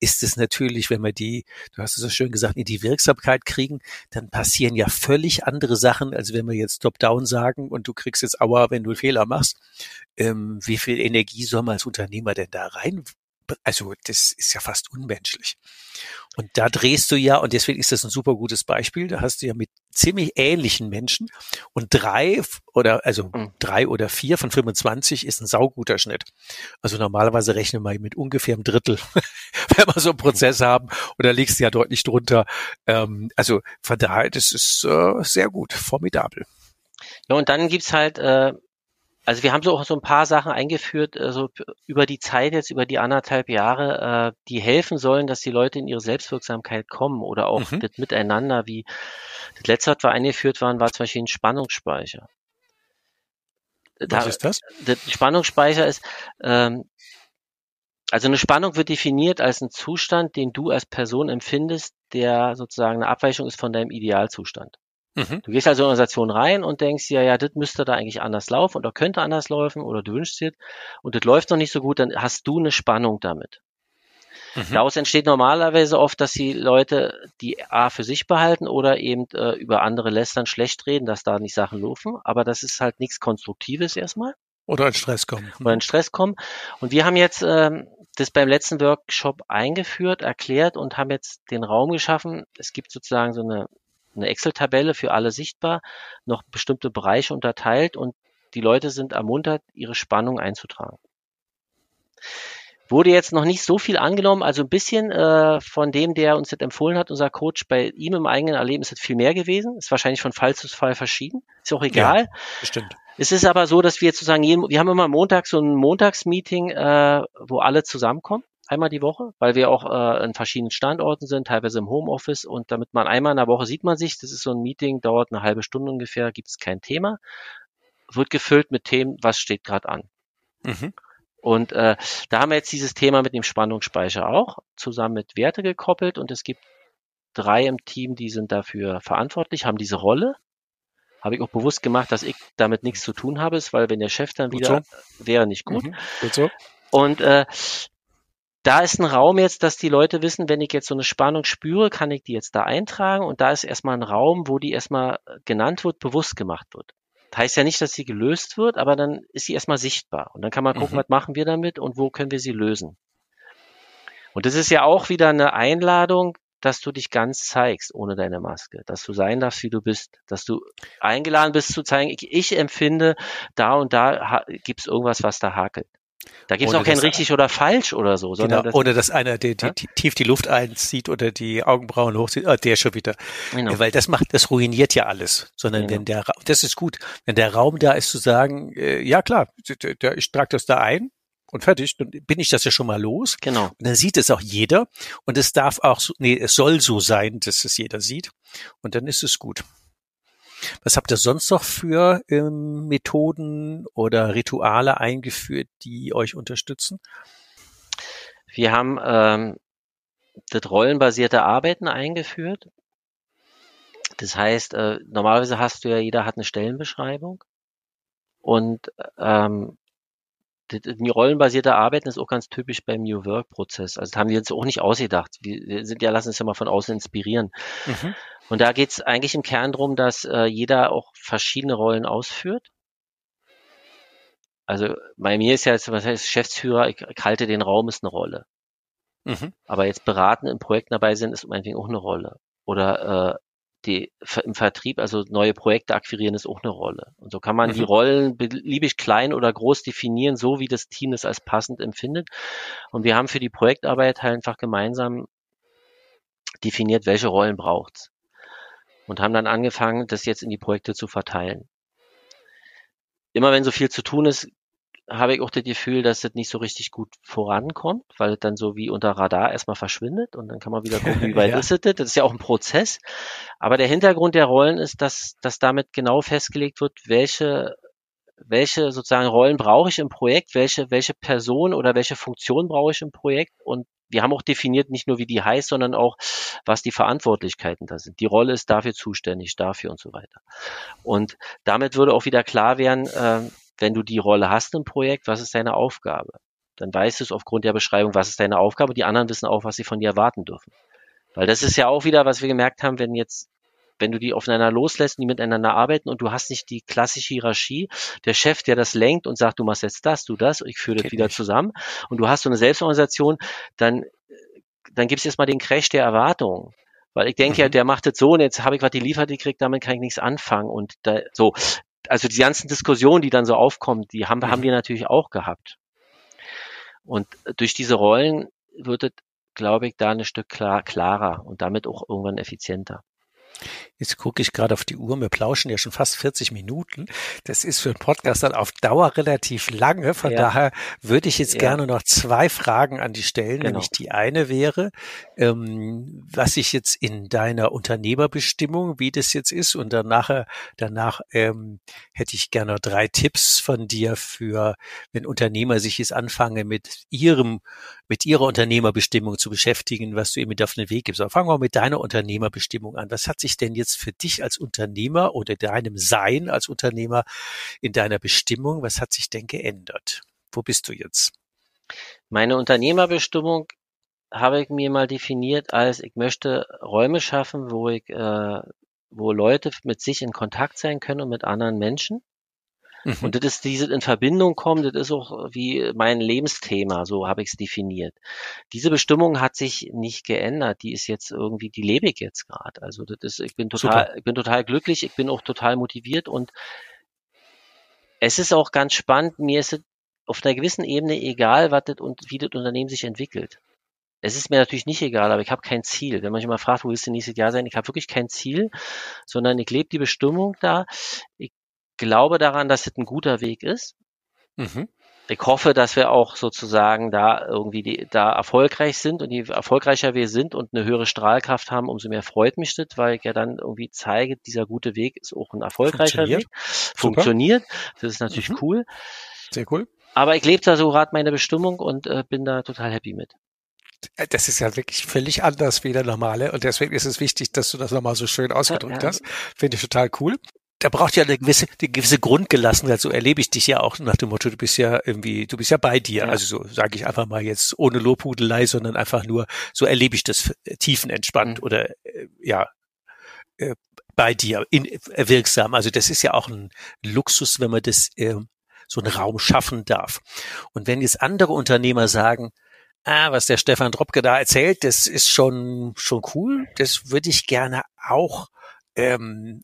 ist es natürlich, wenn wir die, du hast es so schön gesagt, in die Wirksamkeit kriegen, dann passieren ja völlig andere Sachen, als wenn wir jetzt Top-Down sagen und du kriegst jetzt Aua, wenn du einen Fehler machst. Ähm, wie viel Energie soll man als Unternehmer denn da rein also das ist ja fast unmenschlich. Und da drehst du ja, und deswegen ist das ein super gutes Beispiel, da hast du ja mit ziemlich ähnlichen Menschen und drei oder also mhm. drei oder vier von 25 ist ein sauguter Schnitt. Also normalerweise rechnen wir mit ungefähr einem Drittel, [LAUGHS] wenn wir so einen Prozess haben, und da liegst du ja deutlich drunter. Ähm, also von daher, das ist äh, sehr gut, formidabel. Ja, und dann gibt's halt äh, also wir haben so auch so ein paar Sachen eingeführt, äh, so über die Zeit jetzt, über die anderthalb Jahre, äh, die helfen sollen, dass die Leute in ihre Selbstwirksamkeit kommen oder auch mhm. das Miteinander, wie das letzte, was wir eingeführt waren, war zum Beispiel ein Spannungsspeicher. Was da, ist das? Der Spannungsspeicher ist, ähm, also eine Spannung wird definiert als ein Zustand, den du als Person empfindest, der sozusagen eine Abweichung ist von deinem Idealzustand. Mhm. Du gehst also in eine Organisation rein und denkst ja, ja, das müsste da eigentlich anders laufen oder könnte anders laufen oder du wünschst dir und das läuft noch nicht so gut, dann hast du eine Spannung damit. Mhm. Daraus entsteht normalerweise oft, dass die Leute die A für sich behalten oder eben äh, über andere lästern, schlecht reden, dass da nicht Sachen laufen. Aber das ist halt nichts Konstruktives erstmal. Oder in Stress kommen. Oder in Stress kommen. Und wir haben jetzt ähm, das beim letzten Workshop eingeführt, erklärt und haben jetzt den Raum geschaffen. Es gibt sozusagen so eine eine Excel-Tabelle für alle sichtbar, noch bestimmte Bereiche unterteilt und die Leute sind ermuntert, ihre Spannung einzutragen. Wurde jetzt noch nicht so viel angenommen, also ein bisschen äh, von dem, der uns das empfohlen hat, unser Coach, bei ihm im eigenen Erleben ist es viel mehr gewesen. Ist wahrscheinlich von Fall zu Fall verschieden. Ist auch egal. Ja, bestimmt. Es ist aber so, dass wir sozusagen jeden, wir haben immer Montag so ein Montagsmeeting, äh, wo alle zusammenkommen einmal die Woche, weil wir auch äh, in verschiedenen Standorten sind, teilweise im Homeoffice und damit man einmal in der Woche sieht man sich, das ist so ein Meeting, dauert eine halbe Stunde ungefähr, gibt es kein Thema, wird gefüllt mit Themen, was steht gerade an. Mhm. Und äh, da haben wir jetzt dieses Thema mit dem Spannungsspeicher auch zusammen mit Werte gekoppelt und es gibt drei im Team, die sind dafür verantwortlich, haben diese Rolle. Habe ich auch bewusst gemacht, dass ich damit nichts zu tun habe, weil wenn der Chef dann gut wieder so. wäre nicht gut. Mhm, gut so. Und äh, da ist ein Raum jetzt, dass die Leute wissen, wenn ich jetzt so eine Spannung spüre, kann ich die jetzt da eintragen und da ist erstmal ein Raum, wo die erstmal genannt wird, bewusst gemacht wird. Das heißt ja nicht, dass sie gelöst wird, aber dann ist sie erstmal sichtbar und dann kann man gucken, mhm. was machen wir damit und wo können wir sie lösen. Und das ist ja auch wieder eine Einladung, dass du dich ganz zeigst ohne deine Maske, dass du sein darfst, wie du bist, dass du eingeladen bist zu zeigen, ich, ich empfinde, da und da gibt es irgendwas, was da hakelt. Da gibt es auch kein richtig oder falsch oder so. Sondern genau, ohne dass einer die, die, ja? tief die Luft einzieht oder die Augenbrauen hochzieht, oh, der schon wieder. Genau. Weil das macht, das ruiniert ja alles. Sondern genau. wenn der, das ist gut, wenn der Raum da ist zu sagen, äh, ja klar, ich trage das da ein, und fertig, dann bin ich das ja schon mal los. Genau. Und dann sieht es auch jeder. Und es darf auch so, nee, es soll so sein, dass es jeder sieht. Und dann ist es gut. Was habt ihr sonst noch für ähm, Methoden oder Rituale eingeführt, die euch unterstützen? Wir haben ähm, das rollenbasierte Arbeiten eingeführt. Das heißt, äh, normalerweise hast du ja, jeder hat eine Stellenbeschreibung. Und ähm, die rollenbasierte Arbeiten ist auch ganz typisch beim New Work Prozess. Also das haben wir uns auch nicht ausgedacht. Wir sind ja, lassen uns ja mal von außen inspirieren. Mhm. Und da geht es eigentlich im Kern darum, dass äh, jeder auch verschiedene Rollen ausführt. Also bei mir ist ja jetzt, was heißt Geschäftsführer, ich, ich halte den Raum ist eine Rolle. Mhm. Aber jetzt beraten in Projekten dabei sind, ist meinetwegen auch eine Rolle. Oder äh, die, im Vertrieb, also neue Projekte akquirieren, ist auch eine Rolle. Und so kann man mhm. die Rollen beliebig klein oder groß definieren, so wie das Team es als passend empfindet. Und wir haben für die Projektarbeit halt einfach gemeinsam definiert, welche Rollen braucht's. Und haben dann angefangen, das jetzt in die Projekte zu verteilen. Immer wenn so viel zu tun ist, habe ich auch das Gefühl, dass das nicht so richtig gut vorankommt, weil es dann so wie unter Radar erstmal verschwindet und dann kann man wieder gucken, wie [LAUGHS] weit ja. ist es. Das ist ja auch ein Prozess. Aber der Hintergrund der Rollen ist, dass, dass damit genau festgelegt wird, welche, welche sozusagen Rollen brauche ich im Projekt, welche, welche Person oder welche Funktion brauche ich im Projekt und wir haben auch definiert, nicht nur wie die heißt, sondern auch, was die Verantwortlichkeiten da sind. Die Rolle ist dafür zuständig, dafür und so weiter. Und damit würde auch wieder klar werden, äh, wenn du die Rolle hast im Projekt, was ist deine Aufgabe? Dann weißt du es aufgrund der Beschreibung, was ist deine Aufgabe. Die anderen wissen auch, was sie von dir erwarten dürfen. Weil das ist ja auch wieder, was wir gemerkt haben, wenn jetzt wenn du die aufeinander loslässt, die miteinander arbeiten und du hast nicht die klassische Hierarchie, der Chef, der das lenkt und sagt, du machst jetzt das, du das, ich führe das wieder nicht. zusammen und du hast so eine Selbstorganisation, dann, dann gibt es erstmal den Crash der Erwartungen. Weil ich denke mhm. ja, der macht das so und jetzt habe ich was geliefert gekriegt, damit kann ich nichts anfangen. Und da, so, also die ganzen Diskussionen, die dann so aufkommen, die haben, mhm. haben wir natürlich auch gehabt. Und durch diese Rollen wird es, glaube ich, da ein Stück klar, klarer und damit auch irgendwann effizienter. Jetzt gucke ich gerade auf die Uhr. Wir plauschen ja schon fast 40 Minuten. Das ist für einen Podcast dann auf Dauer relativ lange. Von ja. daher würde ich jetzt ja. gerne noch zwei Fragen an dich stellen. Genau. Nämlich die eine wäre, ähm, was ich jetzt in deiner Unternehmerbestimmung, wie das jetzt ist, und danach, danach ähm, hätte ich gerne drei Tipps von dir für, wenn Unternehmer sich jetzt anfangen, mit ihrem, mit ihrer Unternehmerbestimmung zu beschäftigen, was du ihm mit auf den Weg gibst. Aber fangen wir mit deiner Unternehmerbestimmung an. Was hat sich denn jetzt für dich als Unternehmer oder deinem Sein als Unternehmer in deiner Bestimmung, was hat sich denn geändert? Wo bist du jetzt? Meine Unternehmerbestimmung habe ich mir mal definiert als, ich möchte Räume schaffen, wo ich, äh, wo Leute mit sich in Kontakt sein können und mit anderen Menschen. Mhm. Und das ist diese in Verbindung kommen, das ist auch wie mein Lebensthema, so habe ich es definiert. Diese Bestimmung hat sich nicht geändert, die ist jetzt irgendwie, die lebe ich jetzt gerade. Also das ist, ich bin total, Super. ich bin total glücklich, ich bin auch total motiviert und es ist auch ganz spannend, mir ist es auf einer gewissen Ebene egal, was das und wie das Unternehmen sich entwickelt. Es ist mir natürlich nicht egal, aber ich habe kein Ziel. Wenn man sich mal fragt, wo willst du nächstes Jahr sein, ich habe wirklich kein Ziel, sondern ich lebe die Bestimmung da. Ich glaube daran, dass es ein guter Weg ist. Mhm. Ich hoffe, dass wir auch sozusagen da irgendwie die, da erfolgreich sind und je erfolgreicher wir sind und eine höhere Strahlkraft haben, umso mehr freut mich das, weil ich ja dann irgendwie zeige, dieser gute Weg ist auch ein erfolgreicher Funktioniert. Weg. Super. Funktioniert. Das ist natürlich mhm. cool. Sehr cool. Aber ich lebe da so gerade meine Bestimmung und äh, bin da total happy mit. Das ist ja wirklich völlig anders wie der normale und deswegen ist es wichtig, dass du das nochmal so schön ausgedrückt ja, ja. hast. Finde ich total cool da braucht ja eine gewisse, eine gewisse Grundgelassenheit. So erlebe ich dich ja auch nach dem Motto, du bist ja irgendwie, du bist ja bei dir. Ja. Also so sage ich einfach mal jetzt ohne Lobhudelei, sondern einfach nur, so erlebe ich das tiefenentspannt mhm. oder äh, ja äh, bei dir in, äh, wirksam. Also das ist ja auch ein Luxus, wenn man das äh, so einen Raum schaffen darf. Und wenn jetzt andere Unternehmer sagen, ah, was der Stefan Dropke da erzählt, das ist schon schon cool, das würde ich gerne auch ähm,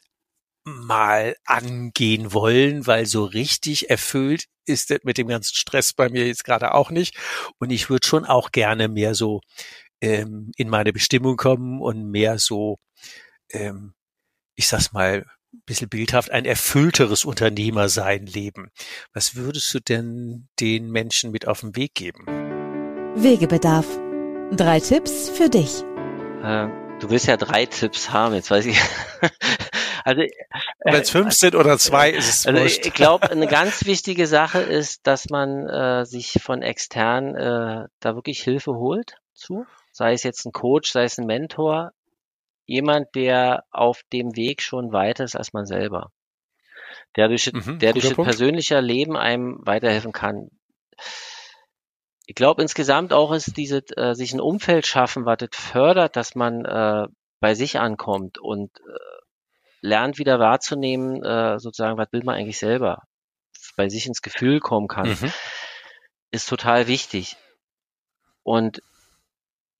mal angehen wollen, weil so richtig erfüllt ist das mit dem ganzen Stress bei mir jetzt gerade auch nicht. Und ich würde schon auch gerne mehr so ähm, in meine Bestimmung kommen und mehr so, ähm, ich sag's mal, ein bisschen bildhaft, ein erfüllteres Unternehmersein leben. Was würdest du denn den Menschen mit auf den Weg geben? Wegebedarf. Drei Tipps für dich. Äh, du willst ja drei Tipps haben. Jetzt weiß ich. [LAUGHS] Also, Wenn es fünf sind oder zwei, ist es also wurscht. Ich glaube, eine ganz wichtige Sache ist, dass man äh, sich von extern äh, da wirklich Hilfe holt zu. Sei es jetzt ein Coach, sei es ein Mentor, jemand, der auf dem Weg schon weiter ist als man selber. Der durch, mhm, der durch persönlicher Leben einem weiterhelfen kann. Ich glaube insgesamt auch ist diese, äh, sich ein Umfeld schaffen, was das fördert, dass man äh, bei sich ankommt und äh, lernt wieder wahrzunehmen, äh, sozusagen, was will man eigentlich selber, bei sich ins Gefühl kommen kann, mhm. ist total wichtig. Und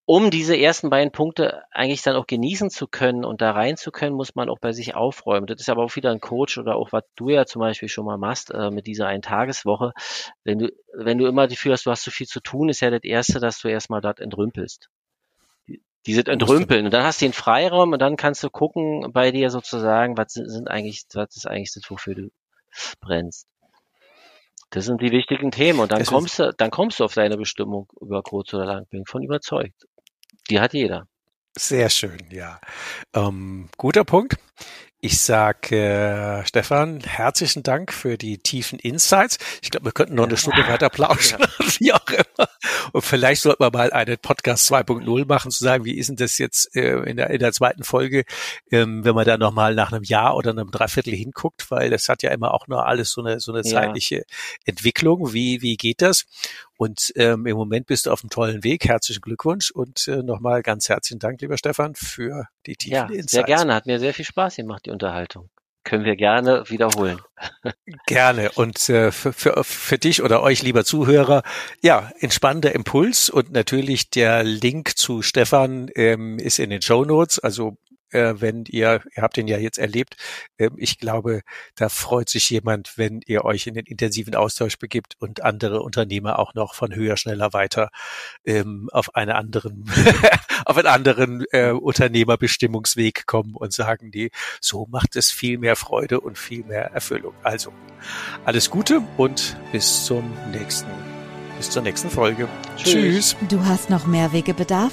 um diese ersten beiden Punkte eigentlich dann auch genießen zu können und da rein zu können, muss man auch bei sich aufräumen. Das ist aber auch wieder ein Coach oder auch was du ja zum Beispiel schon mal machst äh, mit dieser Eintageswoche. Wenn du, wenn du immer das Gefühl hast, du hast zu so viel zu tun, ist ja das Erste, dass du erstmal dort entrümpelst. Diese entrümpeln. Und dann hast du den Freiraum und dann kannst du gucken bei dir sozusagen, was sind eigentlich, was ist eigentlich das, wofür du brennst. Das sind die wichtigen Themen und dann das kommst du, dann kommst du auf deine Bestimmung über kurz oder lang. Bin von überzeugt. Die hat jeder. Sehr schön, ja. Ähm, guter Punkt. Ich sage, äh, Stefan, herzlichen Dank für die tiefen Insights. Ich glaube, wir könnten noch eine Stunde weiter plauschen, ja. [LAUGHS] wie auch immer. Und vielleicht sollten wir mal einen Podcast 2.0 machen, zu sagen, wie ist denn das jetzt äh, in, der, in der zweiten Folge, ähm, wenn man da nochmal nach einem Jahr oder einem Dreiviertel hinguckt, weil das hat ja immer auch nur alles so eine, so eine ja. zeitliche Entwicklung. Wie, wie geht das? Und ähm, im Moment bist du auf einem tollen Weg. Herzlichen Glückwunsch und äh, nochmal ganz herzlichen Dank, lieber Stefan, für die tiefen ja, Insights. Sehr gerne, hat mir sehr viel Spaß gemacht, die Unterhaltung. Können wir gerne wiederholen. [LAUGHS] Gerne. Und äh, für, für, für dich oder euch, lieber Zuhörer, ja, entspannender Impuls und natürlich der Link zu Stefan ähm, ist in den Show Notes. Also äh, wenn ihr, ihr habt ihn ja jetzt erlebt, äh, ich glaube, da freut sich jemand, wenn ihr euch in den intensiven Austausch begibt und andere Unternehmer auch noch von höher, schneller, weiter ähm, auf einen anderen, [LAUGHS] auf einen anderen äh, Unternehmerbestimmungsweg kommen und sagen, die, so macht es viel mehr Freude und viel mehr Erfüllung. Also alles Gute und bis zum nächsten, bis zur nächsten Folge. Tschüss. Tschüss. Du hast noch mehr Wegebedarf?